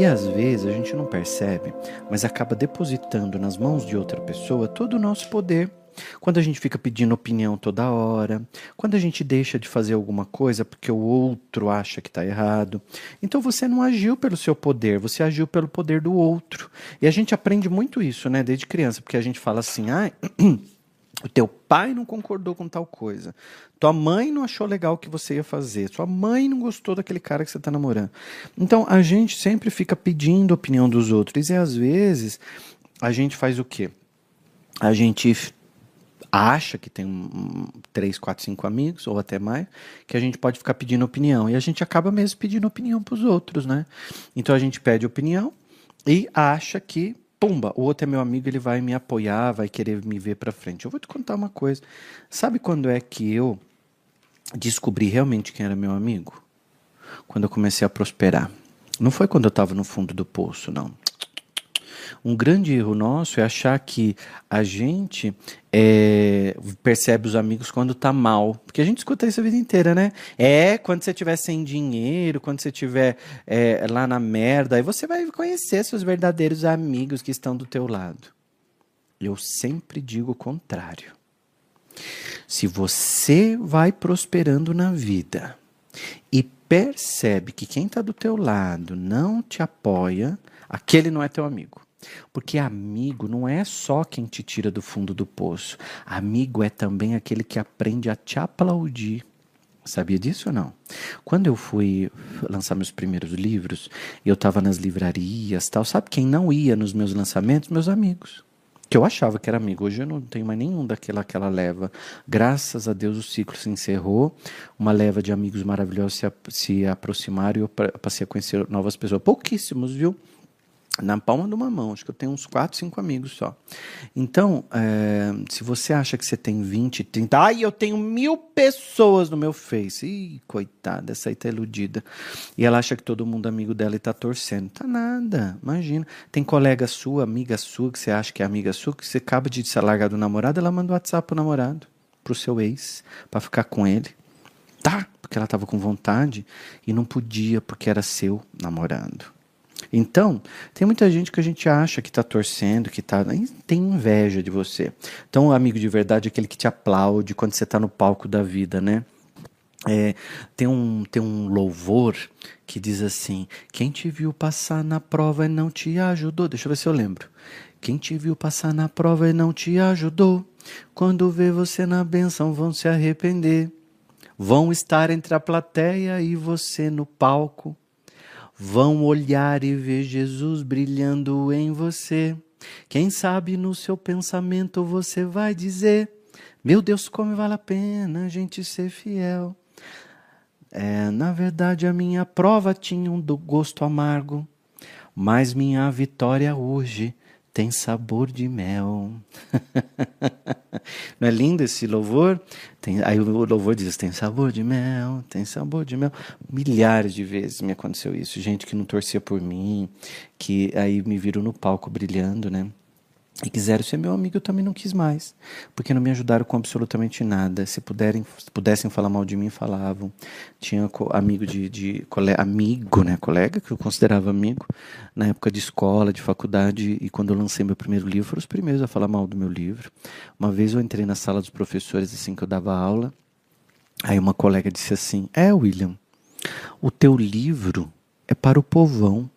E às vezes a gente não percebe, mas acaba depositando nas mãos de outra pessoa todo o nosso poder. Quando a gente fica pedindo opinião toda hora, quando a gente deixa de fazer alguma coisa porque o outro acha que está errado. Então você não agiu pelo seu poder, você agiu pelo poder do outro. E a gente aprende muito isso, né, desde criança, porque a gente fala assim, ah, o teu pai não concordou com tal coisa. Tua mãe não achou legal o que você ia fazer. Sua mãe não gostou daquele cara que você está namorando. Então a gente sempre fica pedindo a opinião dos outros. E às vezes a gente faz o quê? A gente acha que tem um, três, quatro, cinco amigos, ou até mais, que a gente pode ficar pedindo opinião. E a gente acaba mesmo pedindo opinião para os outros, né? Então a gente pede opinião e acha que, pumba, o outro é meu amigo, ele vai me apoiar, vai querer me ver para frente. Eu vou te contar uma coisa. Sabe quando é que eu descobri realmente quem era meu amigo? Quando eu comecei a prosperar. Não foi quando eu estava no fundo do poço, não. Um grande erro nosso é achar que a gente é, percebe os amigos quando tá mal. Porque a gente escuta isso a vida inteira, né? É, quando você tiver sem dinheiro, quando você tiver é, lá na merda, aí você vai conhecer seus verdadeiros amigos que estão do teu lado. Eu sempre digo o contrário. Se você vai prosperando na vida e percebe que quem está do teu lado não te apoia, aquele não é teu amigo. Porque amigo não é só quem te tira do fundo do poço. Amigo é também aquele que aprende a te aplaudir. Sabia disso ou não? Quando eu fui lançar meus primeiros livros, eu estava nas livrarias, tal. Sabe quem não ia nos meus lançamentos? Meus amigos. Que eu achava que era amigo. Hoje eu não tenho mais nenhum daquela aquela leva. Graças a Deus o ciclo se encerrou. Uma leva de amigos maravilhosos se, se aproximaram e eu passei a conhecer novas pessoas. Pouquíssimos, viu? Na palma de uma mão. Acho que eu tenho uns 4, 5 amigos só. Então, é, se você acha que você tem 20, 30. Ai, eu tenho mil pessoas no meu Face. Ih, coitada, essa aí tá iludida. E ela acha que todo mundo é amigo dela e tá torcendo. Tá nada, imagina. Tem colega sua, amiga sua, que você acha que é amiga sua, que você acaba de se largar do namorado, ela manda um WhatsApp pro namorado, pro seu ex, para ficar com ele. Tá, porque ela tava com vontade e não podia porque era seu namorado. Então, tem muita gente que a gente acha que está torcendo, que tá, tem inveja de você. Então, o amigo de verdade é aquele que te aplaude quando você está no palco da vida, né? É, tem, um, tem um louvor que diz assim: Quem te viu passar na prova e não te ajudou. Deixa eu ver se eu lembro. Quem te viu passar na prova e não te ajudou, quando vê você na benção vão se arrepender. Vão estar entre a plateia e você no palco vão olhar e ver Jesus brilhando em você. Quem sabe no seu pensamento você vai dizer: Meu Deus, como vale a pena a gente ser fiel. É, na verdade, a minha prova tinha um gosto amargo, mas minha vitória hoje tem sabor de mel. Não é lindo esse louvor? Tem, aí o louvor diz: tem sabor de mel, tem sabor de mel. Milhares de vezes me aconteceu isso. Gente que não torcia por mim, que aí me viram no palco brilhando, né? E quiseram ser meu amigo, eu também não quis mais, porque não me ajudaram com absolutamente nada. Se puderem, se pudessem falar mal de mim, falavam. Tinha amigo de, de amigo, né, colega que eu considerava amigo na época de escola, de faculdade e quando eu lancei meu primeiro livro, foram os primeiros a falar mal do meu livro. Uma vez eu entrei na sala dos professores assim que eu dava aula, aí uma colega disse assim: "É, William, o teu livro é para o povão".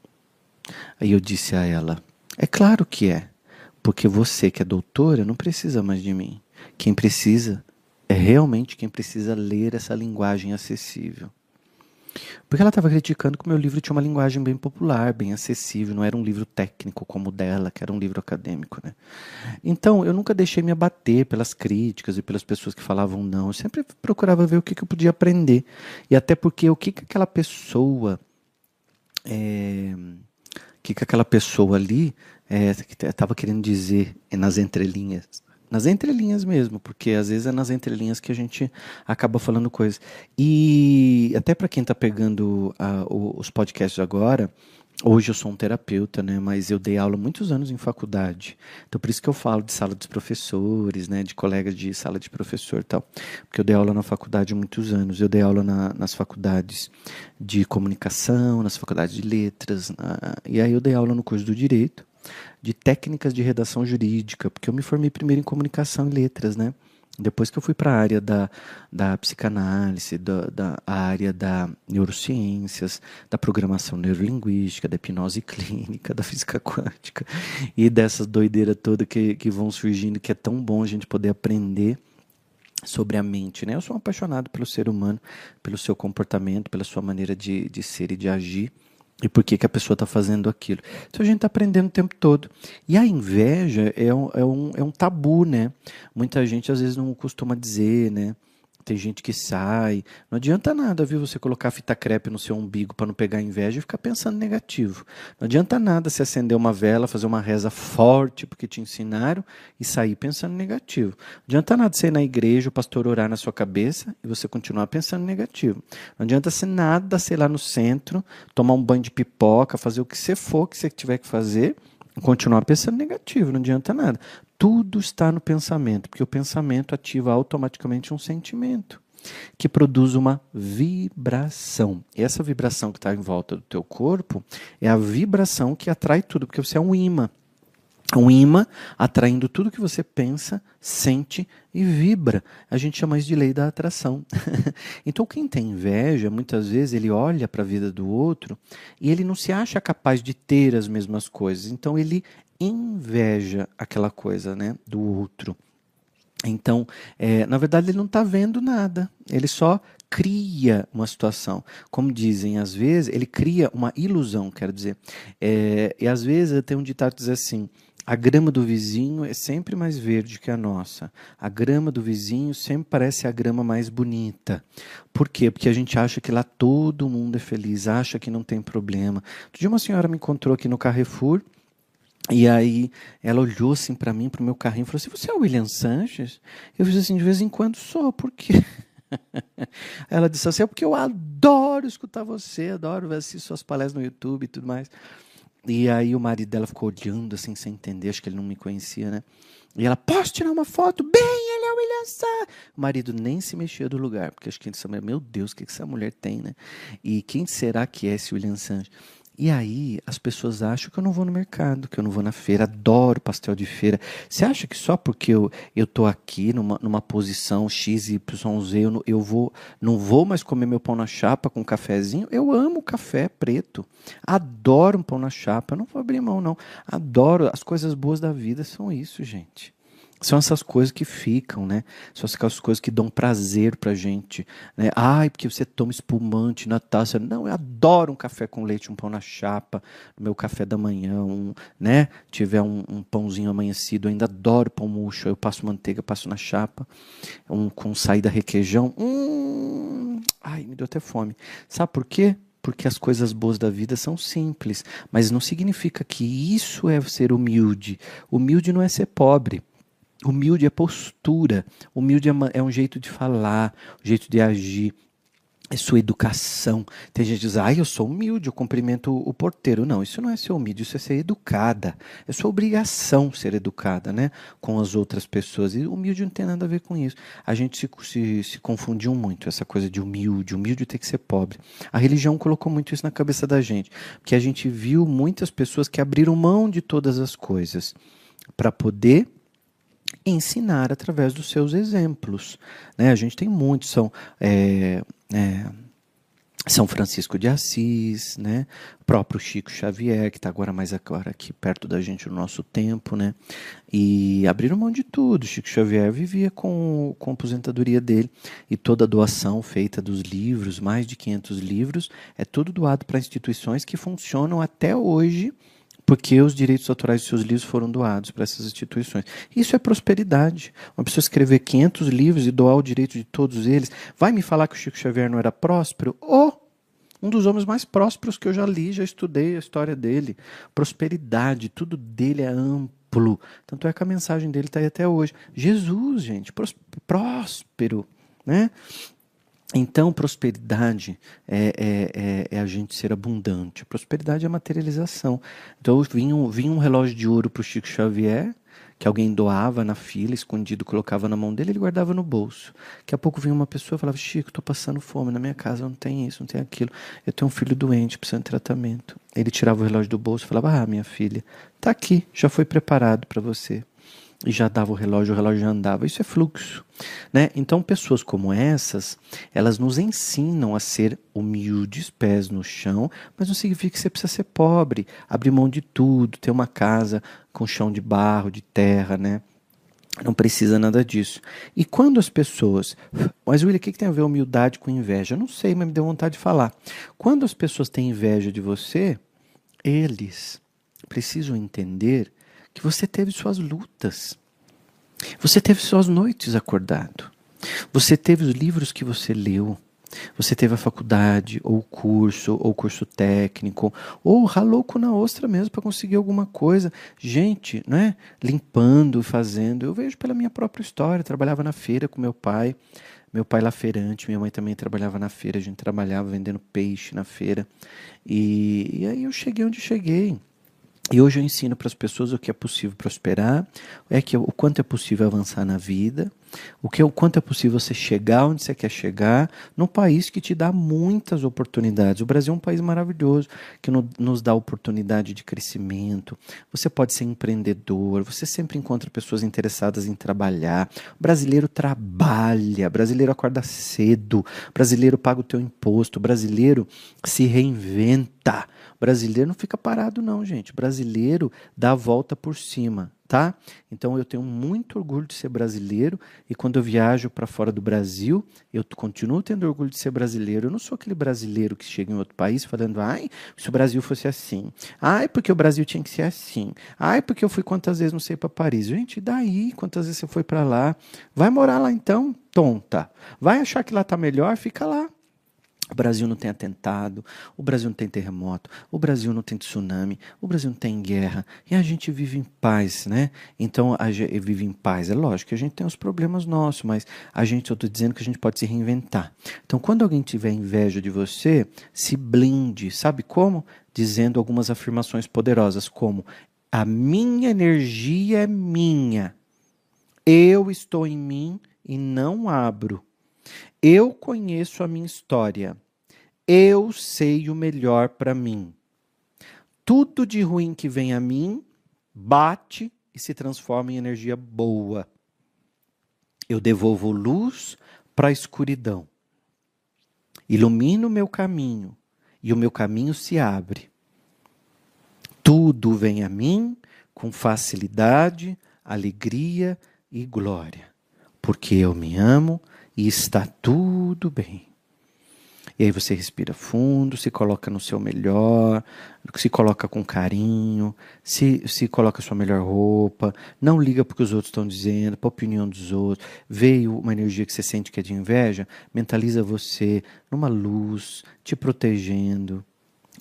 Aí eu disse a ela: "É claro que é". Porque você que é doutora não precisa mais de mim. Quem precisa é realmente quem precisa ler essa linguagem acessível. Porque ela estava criticando que o meu livro tinha uma linguagem bem popular, bem acessível, não era um livro técnico como o dela, que era um livro acadêmico. Né? Então, eu nunca deixei me abater pelas críticas e pelas pessoas que falavam não. Eu sempre procurava ver o que, que eu podia aprender. E até porque o que, que aquela pessoa. É, que, que aquela pessoa ali estava é, querendo dizer nas entrelinhas. Nas entrelinhas mesmo, porque às vezes é nas entrelinhas que a gente acaba falando coisas. E até para quem está pegando uh, os podcasts agora, Hoje eu sou um terapeuta, né? Mas eu dei aula muitos anos em faculdade. Então por isso que eu falo de sala dos professores, né? De colegas de sala de professor e tal. Porque eu dei aula na faculdade muitos anos. Eu dei aula na, nas faculdades de comunicação, nas faculdades de letras. Na... E aí eu dei aula no curso do direito, de técnicas de redação jurídica, porque eu me formei primeiro em comunicação e letras, né? Depois que eu fui para a área da, da psicanálise, da, da área da neurociências, da programação neurolinguística, da hipnose clínica, da física quântica e dessas doideiras todas que, que vão surgindo, que é tão bom a gente poder aprender sobre a mente. Né? Eu sou apaixonado pelo ser humano, pelo seu comportamento, pela sua maneira de, de ser e de agir e por que, que a pessoa está fazendo aquilo. Então a gente está aprendendo o tempo todo. E a inveja é um, é, um, é um tabu, né? Muita gente às vezes não costuma dizer, né? Tem gente que sai. Não adianta nada, viu, você colocar fita crepe no seu umbigo para não pegar inveja e ficar pensando negativo. Não adianta nada você acender uma vela, fazer uma reza forte porque te ensinaram e sair pensando negativo. Não adianta nada você ir na igreja, o pastor orar na sua cabeça e você continuar pensando negativo. Não adianta ser nada, sei lá no centro, tomar um banho de pipoca, fazer o que você for que você tiver que fazer continuar pensando negativo, não adianta nada. Tudo está no pensamento, porque o pensamento ativa automaticamente um sentimento que produz uma vibração. E essa vibração que está em volta do teu corpo é a vibração que atrai tudo, porque você é um imã. Um imã atraindo tudo que você pensa, sente e vibra. A gente chama isso de lei da atração. então, quem tem inveja, muitas vezes ele olha para a vida do outro e ele não se acha capaz de ter as mesmas coisas. Então, ele inveja aquela coisa né, do outro. Então, é, na verdade, ele não está vendo nada, ele só cria uma situação. Como dizem, às vezes, ele cria uma ilusão, quero dizer. É, e às vezes tem um ditado que diz assim: a grama do vizinho é sempre mais verde que a nossa. A grama do vizinho sempre parece a grama mais bonita. Por quê? Porque a gente acha que lá todo mundo é feliz, acha que não tem problema. Outro dia uma senhora me encontrou aqui no Carrefour e aí ela olhou assim para mim, para o meu carrinho, e falou assim: Você é o William Sanches? Eu fiz assim: De vez em quando sou, por quê? Ela disse assim: É porque eu adoro escutar você, adoro assistir suas palestras no YouTube e tudo mais. E aí o marido dela ficou olhando assim, sem entender, acho que ele não me conhecia, né? E ela: Posso tirar uma foto? Bem, ele é o William Sanches. O marido nem se mexia do lugar, porque acho que ele disse: Meu Deus, o que essa mulher tem, né? E quem será que é esse William Sanches? E aí as pessoas acham que eu não vou no mercado, que eu não vou na feira, adoro pastel de feira. Você acha que só porque eu eu aqui numa, numa posição X e Z, eu, eu vou não vou mais comer meu pão na chapa com cafezinho? Eu amo café preto. Adoro um pão na chapa, eu não vou abrir mão não. Adoro as coisas boas da vida são isso, gente. São essas coisas que ficam, né? São essas coisas que dão prazer pra gente. Né? Ai, porque você toma espumante na taça. Não, eu adoro um café com leite, um pão na chapa, no meu café da manhã, um, né? Tiver um, um pãozinho amanhecido, eu ainda adoro pão murcho. Eu passo manteiga, passo na chapa, um com saída requeijão. Hum, ai, me deu até fome. Sabe por quê? porque as coisas boas da vida são simples, mas não significa que isso é ser humilde. Humilde não é ser pobre. Humilde é postura, humilde é, é um jeito de falar, um jeito de agir, é sua educação. Tem gente que diz, ah, eu sou humilde, eu cumprimento o porteiro. Não, isso não é ser humilde, isso é ser educada. É sua obrigação ser educada, né? Com as outras pessoas. E humilde não tem nada a ver com isso. A gente se, se, se confundiu muito, essa coisa de humilde. Humilde tem que ser pobre. A religião colocou muito isso na cabeça da gente. Porque a gente viu muitas pessoas que abriram mão de todas as coisas para poder ensinar através dos seus exemplos. Né? A gente tem muitos, são é, é, São Francisco de Assis, né? o próprio Chico Xavier, que está agora mais agora aqui perto da gente no nosso tempo, né? e abriram mão de tudo. Chico Xavier vivia com, com a aposentadoria dele e toda a doação feita dos livros, mais de 500 livros, é tudo doado para instituições que funcionam até hoje porque os direitos autorais de seus livros foram doados para essas instituições. Isso é prosperidade. Uma pessoa escrever 500 livros e doar o direito de todos eles, vai me falar que o Chico Xavier não era próspero? Oh, um dos homens mais prósperos que eu já li, já estudei a história dele. Prosperidade, tudo dele é amplo. Tanto é que a mensagem dele está aí até hoje. Jesus, gente, próspero, né? Então, prosperidade é, é, é, é, a gente ser abundante. Prosperidade é materialização. Então, vinha um, vinha um relógio de ouro para o Chico Xavier, que alguém doava na fila, escondido, colocava na mão dele, ele guardava no bolso. Daqui a pouco vinha uma pessoa e falava: Chico, estou passando fome na minha casa, não tem isso, não tem aquilo. Eu tenho um filho doente, precisando de tratamento. Ele tirava o relógio do bolso e falava: Ah, minha filha, tá aqui, já foi preparado para você e já dava o relógio, o relógio já andava. Isso é fluxo, né? Então pessoas como essas, elas nos ensinam a ser humildes, pés no chão, mas não significa que você precisa ser pobre, abrir mão de tudo, ter uma casa com chão de barro, de terra, né? Não precisa nada disso. E quando as pessoas. Mas, William, o que tem a ver humildade com inveja? Eu não sei, mas me deu vontade de falar. Quando as pessoas têm inveja de você, eles precisam entender que você teve suas lutas. Você teve suas noites acordado. Você teve os livros que você leu. Você teve a faculdade, ou o curso, ou o curso técnico, ou ralou com na ostra mesmo para conseguir alguma coisa. Gente, não é? Limpando, fazendo. Eu vejo pela minha própria história. trabalhava na feira com meu pai. Meu pai lá feirante, minha mãe também trabalhava na feira. A gente trabalhava vendendo peixe na feira. E, e aí eu cheguei onde cheguei. E hoje eu ensino para as pessoas o que é possível prosperar, é que o quanto é possível avançar na vida, o que é o quanto é possível você chegar onde você quer chegar, num país que te dá muitas oportunidades. O Brasil é um país maravilhoso que no, nos dá oportunidade de crescimento. Você pode ser empreendedor, você sempre encontra pessoas interessadas em trabalhar. O brasileiro trabalha, brasileiro acorda cedo, brasileiro paga o teu imposto, brasileiro se reinventa brasileiro não fica parado, não, gente. brasileiro dá a volta por cima, tá? Então eu tenho muito orgulho de ser brasileiro e quando eu viajo para fora do Brasil, eu continuo tendo orgulho de ser brasileiro. Eu não sou aquele brasileiro que chega em outro país falando, ai, se o Brasil fosse assim. Ai, porque o Brasil tinha que ser assim. Ai, porque eu fui quantas vezes não sei para Paris. Gente, e daí? Quantas vezes você foi para lá? Vai morar lá então, tonta. Vai achar que lá tá melhor? Fica lá. O Brasil não tem atentado, o Brasil não tem terremoto, o Brasil não tem tsunami, o Brasil não tem guerra e a gente vive em paz, né? Então a gente vive em paz. É lógico que a gente tem os problemas nossos, mas a gente, eu estou dizendo que a gente pode se reinventar. Então quando alguém tiver inveja de você, se blinde. Sabe como? Dizendo algumas afirmações poderosas, como: a minha energia é minha, eu estou em mim e não abro. Eu conheço a minha história. Eu sei o melhor para mim. Tudo de ruim que vem a mim bate e se transforma em energia boa. Eu devolvo luz para a escuridão. Ilumino o meu caminho e o meu caminho se abre. Tudo vem a mim com facilidade, alegria e glória, porque eu me amo e está tudo bem. E aí você respira fundo, se coloca no seu melhor, se coloca com carinho, se, se coloca a sua melhor roupa, não liga porque os outros estão dizendo, para a opinião dos outros. Veio uma energia que você sente que é de inveja, mentaliza você numa luz, te protegendo,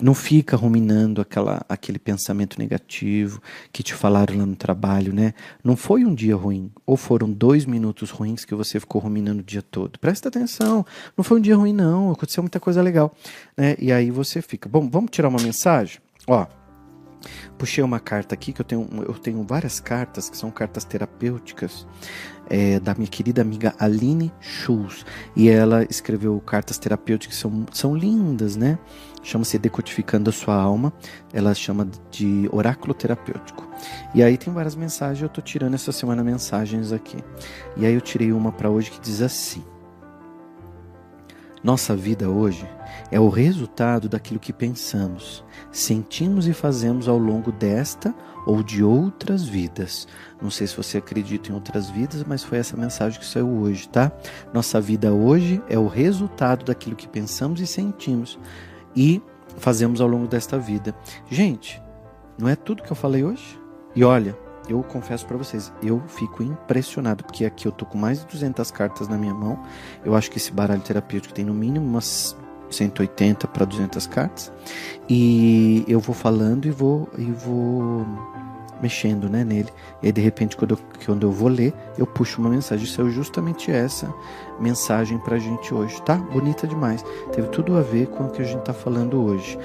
não fica ruminando aquela, aquele pensamento negativo que te falaram lá no trabalho, né? Não foi um dia ruim, ou foram dois minutos ruins que você ficou ruminando o dia todo. Presta atenção, não foi um dia ruim, não, aconteceu muita coisa legal. Né? E aí você fica. Bom, vamos tirar uma mensagem? Ó, puxei uma carta aqui, que eu tenho, eu tenho várias cartas, que são cartas terapêuticas, é, da minha querida amiga Aline Schulz. E ela escreveu cartas terapêuticas que são, são lindas, né? Chama-se Decodificando a Sua Alma. Ela chama de Oráculo Terapêutico. E aí tem várias mensagens, eu tô tirando essa semana mensagens aqui. E aí eu tirei uma para hoje que diz assim: Nossa vida hoje é o resultado daquilo que pensamos, sentimos e fazemos ao longo desta ou de outras vidas. Não sei se você acredita em outras vidas, mas foi essa mensagem que saiu hoje, tá? Nossa vida hoje é o resultado daquilo que pensamos e sentimos e fazemos ao longo desta vida. Gente, não é tudo que eu falei hoje? E olha, eu confesso para vocês, eu fico impressionado, porque aqui eu tô com mais de 200 cartas na minha mão. Eu acho que esse baralho terapêutico tem no mínimo umas 180 para 200 cartas. E eu vou falando e vou e vou mexendo né, nele. E aí, de repente, quando eu, quando eu vou ler, eu puxo uma mensagem. Isso é justamente essa mensagem pra gente hoje, tá? Bonita demais. Teve tudo a ver com o que a gente tá falando hoje.